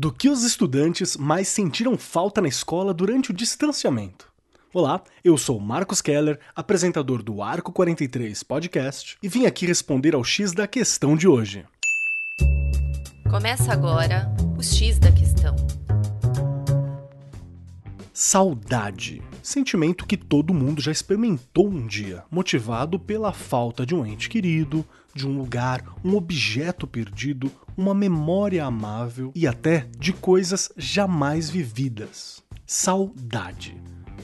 Do que os estudantes mais sentiram falta na escola durante o distanciamento? Olá, eu sou Marcos Keller, apresentador do Arco 43 Podcast, e vim aqui responder ao X da questão de hoje. Começa agora o X da questão. Saudade. Sentimento que todo mundo já experimentou um dia, motivado pela falta de um ente querido, de um lugar, um objeto perdido, uma memória amável e até de coisas jamais vividas. Saudade.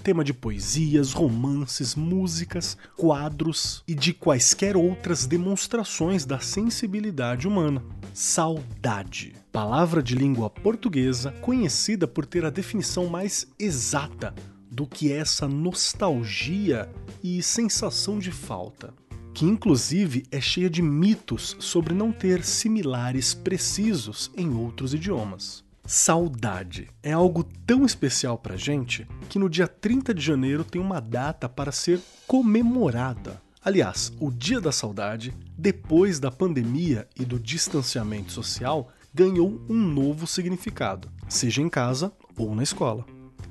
Tema de poesias, romances, músicas, quadros e de quaisquer outras demonstrações da sensibilidade humana. Saudade. Palavra de língua portuguesa conhecida por ter a definição mais exata do que essa nostalgia e sensação de falta que inclusive é cheia de mitos sobre não ter similares precisos em outros idiomas. Saudade é algo tão especial pra gente que no dia 30 de janeiro tem uma data para ser comemorada. Aliás, o Dia da Saudade, depois da pandemia e do distanciamento social, ganhou um novo significado, seja em casa ou na escola.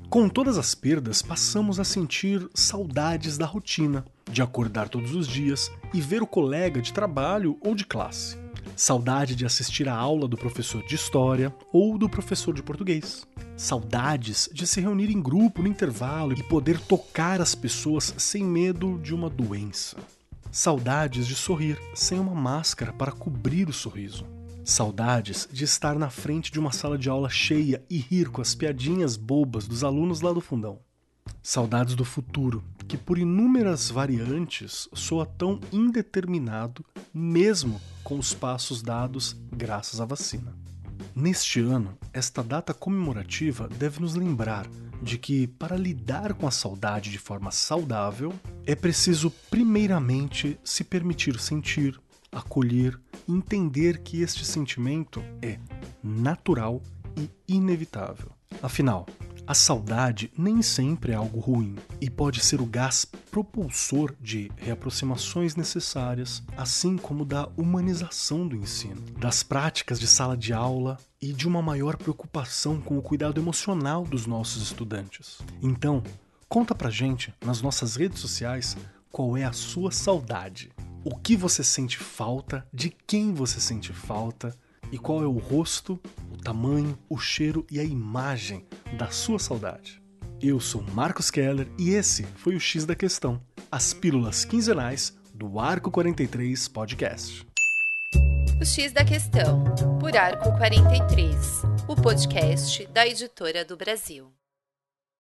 Com todas as perdas, passamos a sentir saudades da rotina, de acordar todos os dias e ver o colega de trabalho ou de classe. Saudade de assistir a aula do professor de história ou do professor de português. Saudades de se reunir em grupo no intervalo e poder tocar as pessoas sem medo de uma doença. Saudades de sorrir sem uma máscara para cobrir o sorriso. Saudades de estar na frente de uma sala de aula cheia e rir com as piadinhas bobas dos alunos lá do fundão. Saudades do futuro, que por inúmeras variantes soa tão indeterminado, mesmo com os passos dados graças à vacina. Neste ano, esta data comemorativa deve nos lembrar de que, para lidar com a saudade de forma saudável, é preciso, primeiramente, se permitir sentir, acolher entender que este sentimento é natural e inevitável. Afinal, a saudade nem sempre é algo ruim e pode ser o gás propulsor de reaproximações necessárias, assim como da humanização do ensino, das práticas de sala de aula e de uma maior preocupação com o cuidado emocional dos nossos estudantes. Então, conta pra gente nas nossas redes sociais qual é a sua saudade. O que você sente falta, de quem você sente falta e qual é o rosto, o tamanho, o cheiro e a imagem da sua saudade. Eu sou Marcos Keller e esse foi o X da Questão, as pílulas quinzenais do Arco 43 Podcast. O X da Questão, por Arco 43, o podcast da editora do Brasil.